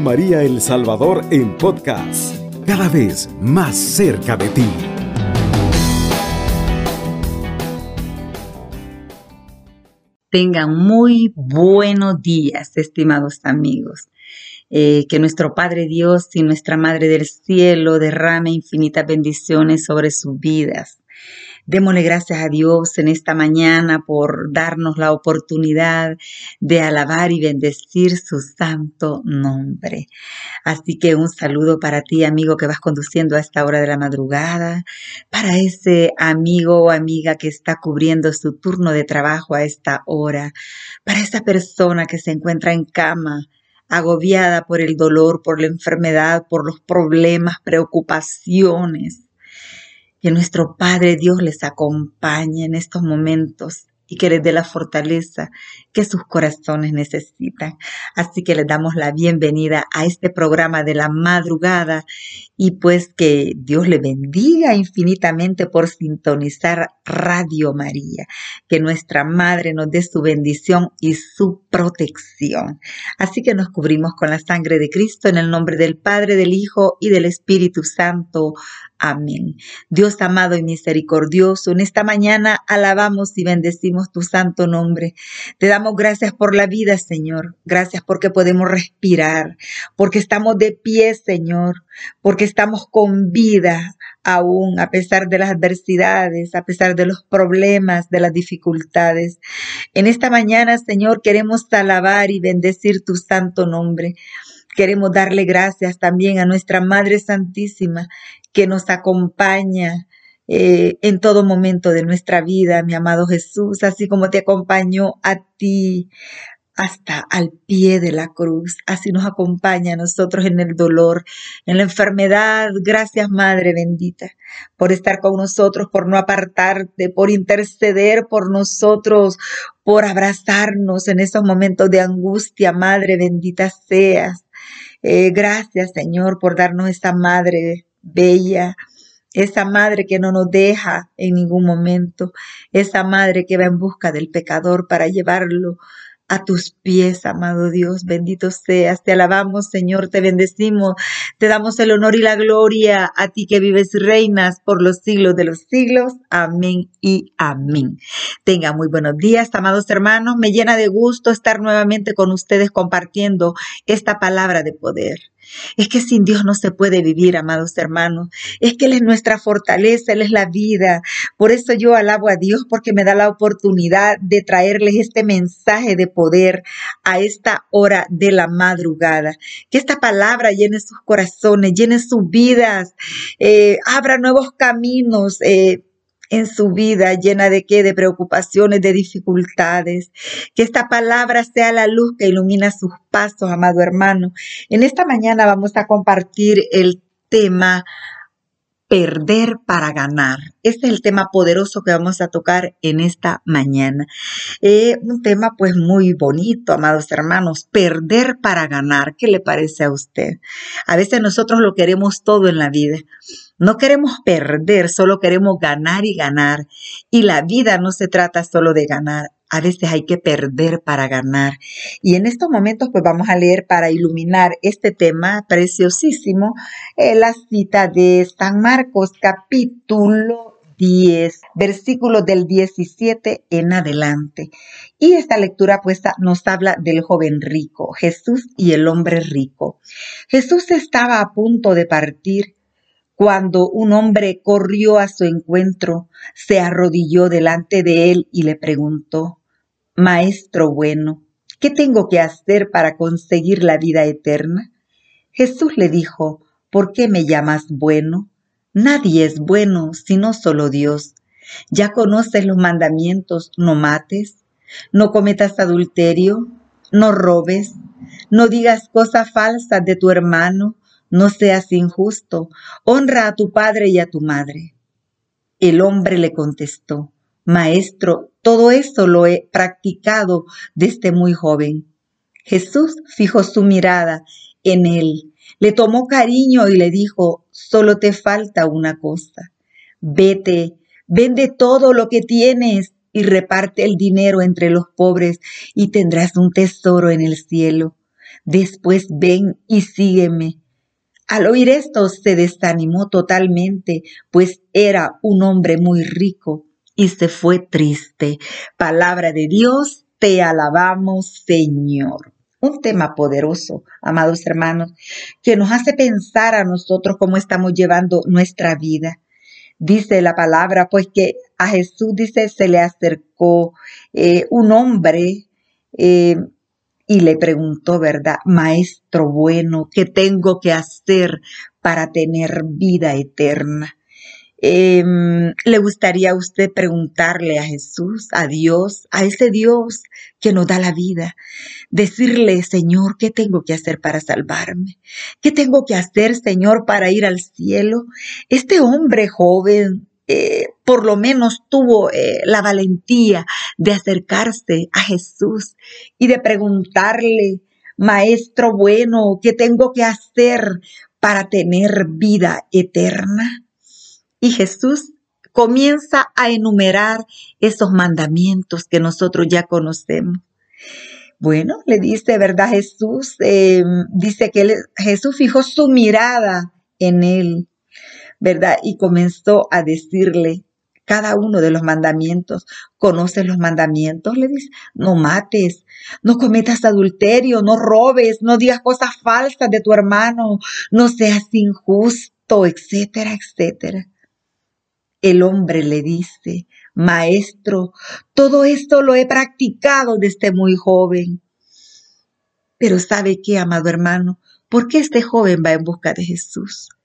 María El Salvador en podcast, cada vez más cerca de ti. Tengan muy buenos días, estimados amigos. Eh, que nuestro Padre Dios y nuestra Madre del Cielo derrame infinitas bendiciones sobre sus vidas. Démosle gracias a Dios en esta mañana por darnos la oportunidad de alabar y bendecir su santo nombre. Así que un saludo para ti, amigo, que vas conduciendo a esta hora de la madrugada, para ese amigo o amiga que está cubriendo su turno de trabajo a esta hora, para esa persona que se encuentra en cama, agobiada por el dolor, por la enfermedad, por los problemas, preocupaciones que nuestro Padre Dios les acompañe en estos momentos y que les dé la fortaleza que sus corazones necesitan. Así que les damos la bienvenida a este programa de la madrugada y pues que Dios le bendiga infinitamente por sintonizar Radio María, que nuestra Madre nos dé su bendición y su protección. Así que nos cubrimos con la sangre de Cristo en el nombre del Padre, del Hijo y del Espíritu Santo. Amén. Dios amado y misericordioso, en esta mañana alabamos y bendecimos tu santo nombre. Te damos gracias por la vida, Señor. Gracias porque podemos respirar, porque estamos de pie, Señor, porque estamos con vida aún a pesar de las adversidades, a pesar de los problemas, de las dificultades. En esta mañana, Señor, queremos alabar y bendecir tu santo nombre. Queremos darle gracias también a nuestra Madre Santísima que nos acompaña eh, en todo momento de nuestra vida, mi amado Jesús, así como te acompañó a ti hasta al pie de la cruz. Así nos acompaña a nosotros en el dolor, en la enfermedad. Gracias, Madre bendita, por estar con nosotros, por no apartarte, por interceder por nosotros, por abrazarnos en esos momentos de angustia. Madre bendita seas. Eh, gracias, Señor, por darnos esa Madre bella, esa madre que no nos deja en ningún momento, esa madre que va en busca del pecador para llevarlo a tus pies, amado Dios, bendito seas, te alabamos, Señor, te bendecimos, te damos el honor y la gloria a ti que vives y reinas por los siglos de los siglos. Amén y amén. Tenga muy buenos días, amados hermanos, me llena de gusto estar nuevamente con ustedes compartiendo esta palabra de poder. Es que sin Dios no se puede vivir, amados hermanos. Es que Él es nuestra fortaleza, Él es la vida. Por eso yo alabo a Dios porque me da la oportunidad de traerles este mensaje de poder a esta hora de la madrugada. Que esta palabra llene sus corazones, llene sus vidas, eh, abra nuevos caminos. Eh, en su vida llena de qué, de preocupaciones, de dificultades. Que esta palabra sea la luz que ilumina sus pasos, amado hermano. En esta mañana vamos a compartir el tema perder para ganar. Este es el tema poderoso que vamos a tocar en esta mañana. Eh, un tema pues muy bonito, amados hermanos, perder para ganar. ¿Qué le parece a usted? A veces nosotros lo queremos todo en la vida. No queremos perder, solo queremos ganar y ganar. Y la vida no se trata solo de ganar. A veces hay que perder para ganar. Y en estos momentos pues vamos a leer para iluminar este tema preciosísimo eh, la cita de San Marcos capítulo 10, versículos del 17 en adelante. Y esta lectura pues nos habla del joven rico, Jesús y el hombre rico. Jesús estaba a punto de partir cuando un hombre corrió a su encuentro, se arrodilló delante de él y le preguntó, Maestro bueno, ¿qué tengo que hacer para conseguir la vida eterna? Jesús le dijo, ¿por qué me llamas bueno? Nadie es bueno sino solo Dios. Ya conoces los mandamientos, no mates, no cometas adulterio, no robes, no digas cosas falsas de tu hermano, no seas injusto, honra a tu padre y a tu madre. El hombre le contestó, Maestro, todo esto lo he practicado desde muy joven. Jesús fijó su mirada en él, le tomó cariño y le dijo, solo te falta una cosa. Vete, vende todo lo que tienes y reparte el dinero entre los pobres y tendrás un tesoro en el cielo Después ven y sígueme. Al oír esto se desanimó totalmente, pues era un hombre muy rico y se fue triste. Palabra de Dios, te alabamos, Señor. Un tema poderoso, amados hermanos, que nos hace pensar a nosotros cómo estamos llevando nuestra vida. Dice la palabra, pues que a Jesús, dice, se le acercó eh, un hombre eh, y le preguntó, ¿verdad? Maestro bueno, ¿qué tengo que hacer para tener vida eterna? Em, ¿Le gustaría a usted preguntarle a Jesús, a Dios, a ese Dios que nos da la vida? Decirle, Señor, ¿qué tengo que hacer para salvarme? ¿Qué tengo que hacer, Señor, para ir al cielo? Este hombre joven, eh, por lo menos tuvo eh, la valentía de acercarse a Jesús y de preguntarle, Maestro bueno, ¿qué tengo que hacer para tener vida eterna? Y Jesús comienza a enumerar esos mandamientos que nosotros ya conocemos. Bueno, le dice, ¿verdad? Jesús em, dice que Jesús fijó su mirada en él ¿verdad? Y comenzó a decirle cada uno de los mandamientos. ¿Conoces los mandamientos? Le dice, no mates, no cometas adulterio, no robes, no digas cosas falsas de tu hermano, no seas injusto, etcétera, etcétera. El hombre le dice, Maestro, todo esto lo he practicado desde muy joven. Pero ¿sabe qué, amado hermano? ¿Por qué este joven va en busca de Jesús?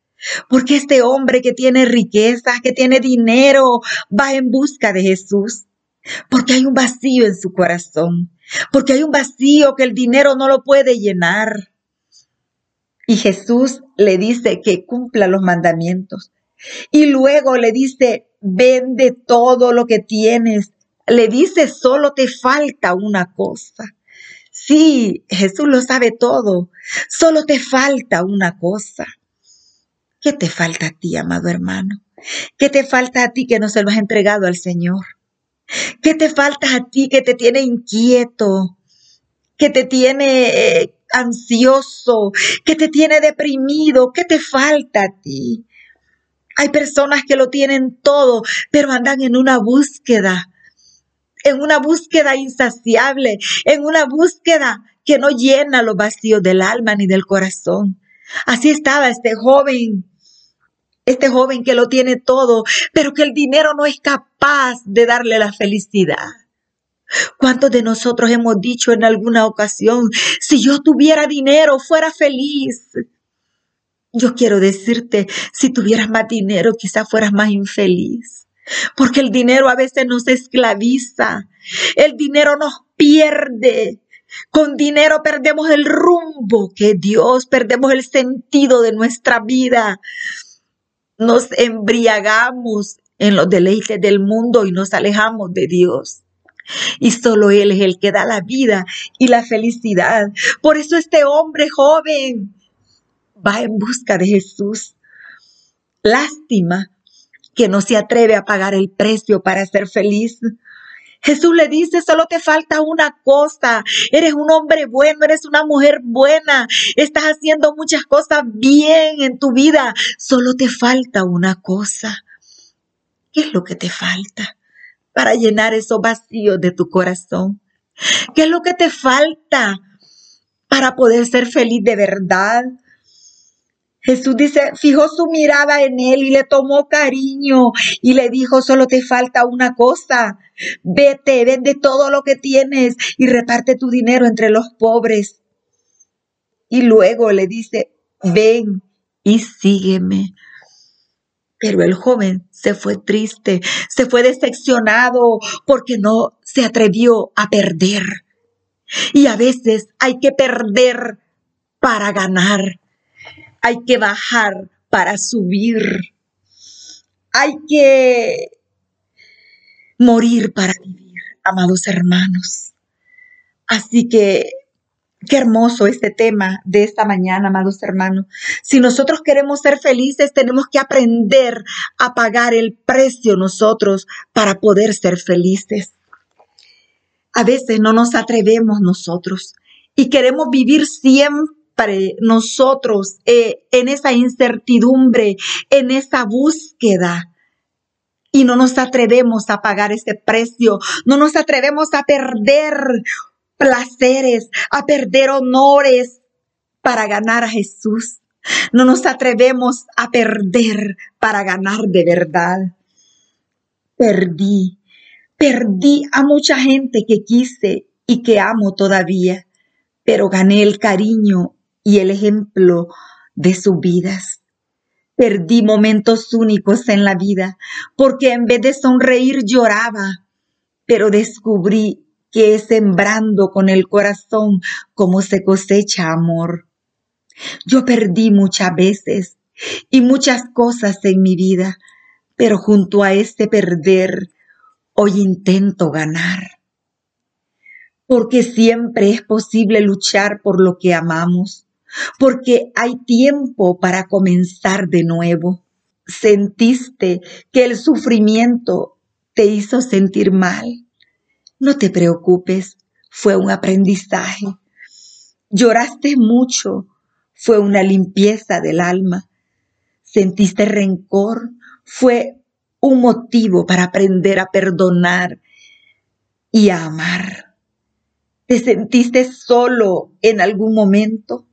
Porque este hombre que tiene riqueza, que tiene dinero, va en busca de Jesús. Porque hay un vacío en su corazón. Porque hay un vacío que el dinero no lo puede llenar. Y Jesús le dice que cumpla los mandamientos. Y luego le dice, vende todo lo que tienes. Le dice, solo te falta una cosa. Sí, Jesús lo sabe todo. Solo te falta una cosa. ¿Qué te falta a ti, amado hermano? ¿Qué te falta a ti que no se lo has entregado al Señor? ¿Qué te falta a ti que te tiene inquieto? ¿Que te tiene eh, ansioso? ¿Que te tiene deprimido? ¿Qué te falta a ti? Hay personas que lo tienen todo, pero andan en una búsqueda, en una búsqueda insaciable, en una búsqueda que no llena los vacíos del alma ni del corazón. Así estaba este joven este joven que lo tiene todo, pero que el dinero no es capaz de darle la felicidad. ¿Cuántos de nosotros hemos dicho en alguna ocasión, si yo tuviera dinero, fuera feliz? Yo quiero decirte, si tuvieras más dinero, quizás fueras más infeliz. Porque el dinero a veces nos esclaviza. El dinero nos pierde. Con dinero perdemos el rumbo que Dios, perdemos el sentido de nuestra vida nos embriagamos en los deleites del mundo y nos alejamos de Dios. Y solo Él es el que da la vida y la felicidad. Por eso este hombre joven va en busca de Jesús. Lástima que no se atreve a pagar el precio para ser feliz. Jesús le dice, solo te falta una cosa. Eres un hombre bueno, eres una mujer buena. Estás haciendo muchas cosas bien en tu vida. Solo te falta una cosa. ¿Qué es lo que te falta para llenar esos vacíos de tu corazón? ¿Qué es lo que te falta para poder ser feliz de verdad? Jesús dice, fijó su mirada en él y le tomó cariño y le dijo, solo te falta una cosa, vete, vende todo lo que tienes y reparte tu dinero entre los pobres. Y luego le dice, ven y sígueme. Pero el joven se fue triste, se fue decepcionado porque no se atrevió a perder. Y a veces hay que perder para ganar hay que bajar para subir. Hay que morir para vivir, amados hermanos. Así que Qué hermoso este tema de esta mañana, amados hermanos. Si nosotros queremos ser felices, tenemos que aprender a pagar el precio nosotros para poder ser felices. A veces no nos atrevemos nosotros y queremos vivir siempre nosotros eh, en esa incertidumbre, en esa búsqueda. Y no nos atrevemos a pagar ese precio, no nos atrevemos a perder placeres, a perder honores para ganar a Jesús. No nos atrevemos a perder para ganar de verdad. Perdí, perdí a mucha gente que quise y que amo todavía, pero gané el cariño y el ejemplo de sus vidas. Perdí momentos únicos en la vida porque en vez de sonreír lloraba, pero descubrí que es sembrando con el corazón como se cosecha amor. Yo perdí muchas veces y muchas cosas en mi vida, pero junto a este perder, hoy intento ganar. Porque siempre es posible luchar por lo que amamos, porque hay tiempo para comenzar de nuevo. Sentiste que el sufrimiento te hizo sentir mal. No te preocupes, fue un aprendizaje. Lloraste mucho, fue una limpieza del alma. Sentiste rencor, fue un motivo para aprender a perdonar y a amar. ¿Te sentiste solo en algún momento?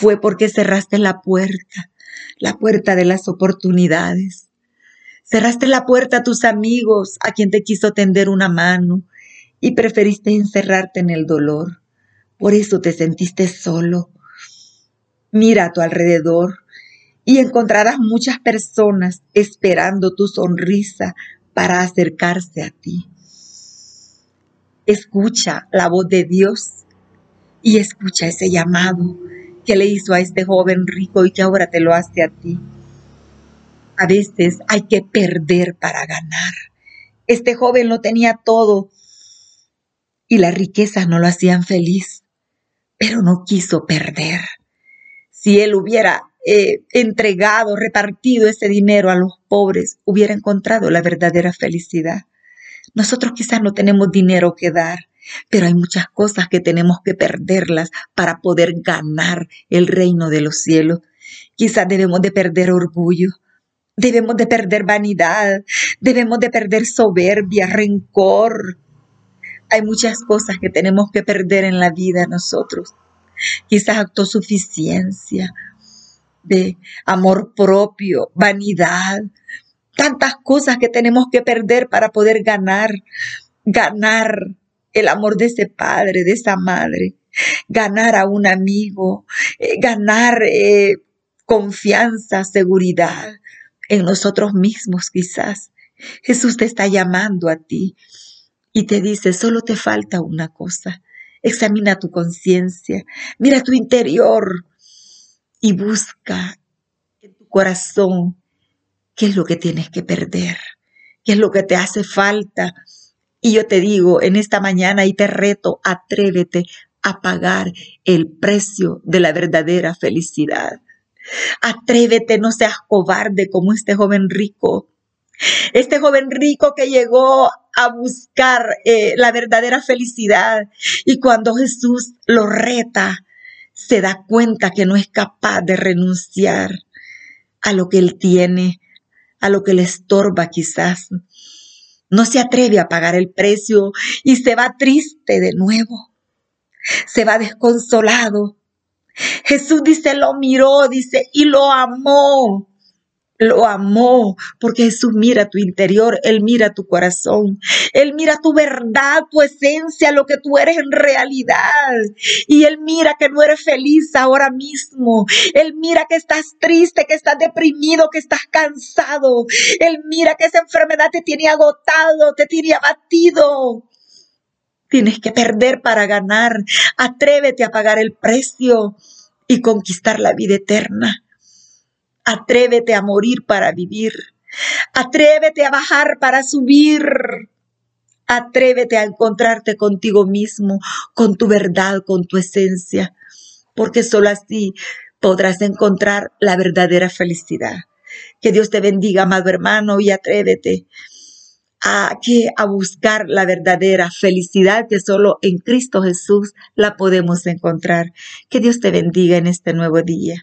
Fue porque cerraste la puerta, la puerta de las oportunidades. Cerraste la puerta a tus amigos, a quien te quiso tender una mano, y preferiste encerrarte en el dolor. Por eso te sentiste solo, Mira a tu alrededor y encontrarás muchas personas esperando tu sonrisa para acercarse a ti. Escucha la voz de Dios y escucha ese llamado que le hizo a este joven rico y que ahora te lo hace a ti. A veces hay que perder para ganar. Este joven lo tenía todo y las riquezas no lo hacían feliz, pero no quiso perder si él hubiera eh, entregado, repartido ese dinero a los pobres, hubiera encontrado la verdadera felicidad. Nosotros quizás no tenemos dinero que dar, pero hay muchas cosas que tenemos que perderlas para poder ganar el reino de los cielos. Quizás debemos de perder orgullo, debemos de perder vanidad, debemos de perder soberbia, rencor. Hay muchas cosas que tenemos que perder en la vida nosotros quizás autosuficiencia, de amor propio, vanidad, tantas cosas que tenemos que perder para poder ganar, ganar el amor de ese padre, de esa madre, ganar a un amigo, eh, ganar eh, confianza, seguridad en nosotros mismos quizás. Jesús te está llamando a ti y te dice, solo te falta una cosa, Examina tu conciencia, mira tu interior y busca en tu corazón qué es lo que tienes que perder, qué es lo que te hace falta. Y yo te digo en esta mañana y te reto, atrévete a pagar el precio de la verdadera felicidad. Atrévete, no seas cobarde como este joven rico. Este joven rico que llegó a buscar eh, la verdadera felicidad. Y cuando Jesús lo reta, se da cuenta que no es capaz de renunciar a lo que él tiene, a lo que le estorba quizás. No se atreve a pagar el precio y se va triste de nuevo. Se va desconsolado. Jesús dice, lo miró, dice, y lo amó lo amó, porque Jesús mira tu interior, Él mira tu corazón, Él mira tu verdad, tu esencia, lo que tú eres en realidad. Y Él mira que no eres feliz ahora mismo. Él mira que estás triste, que estás deprimido, que estás cansado. Él mira que esa enfermedad te tiene agotado, te tiene abatido. Tienes que perder para ganar. Atrévete a pagar el precio y conquistar la vida eterna. Atrévete a morir para vivir. Atrévete a bajar para subir. Atrévete a encontrarte contigo mismo, con tu verdad, con tu esencia, porque solo así podrás encontrar la verdadera felicidad. Que Dios te bendiga, amado hermano, y atrévete a, que a buscar la verdadera felicidad que solo en Cristo Jesús la podemos encontrar. Que Dios te bendiga en este nuevo día.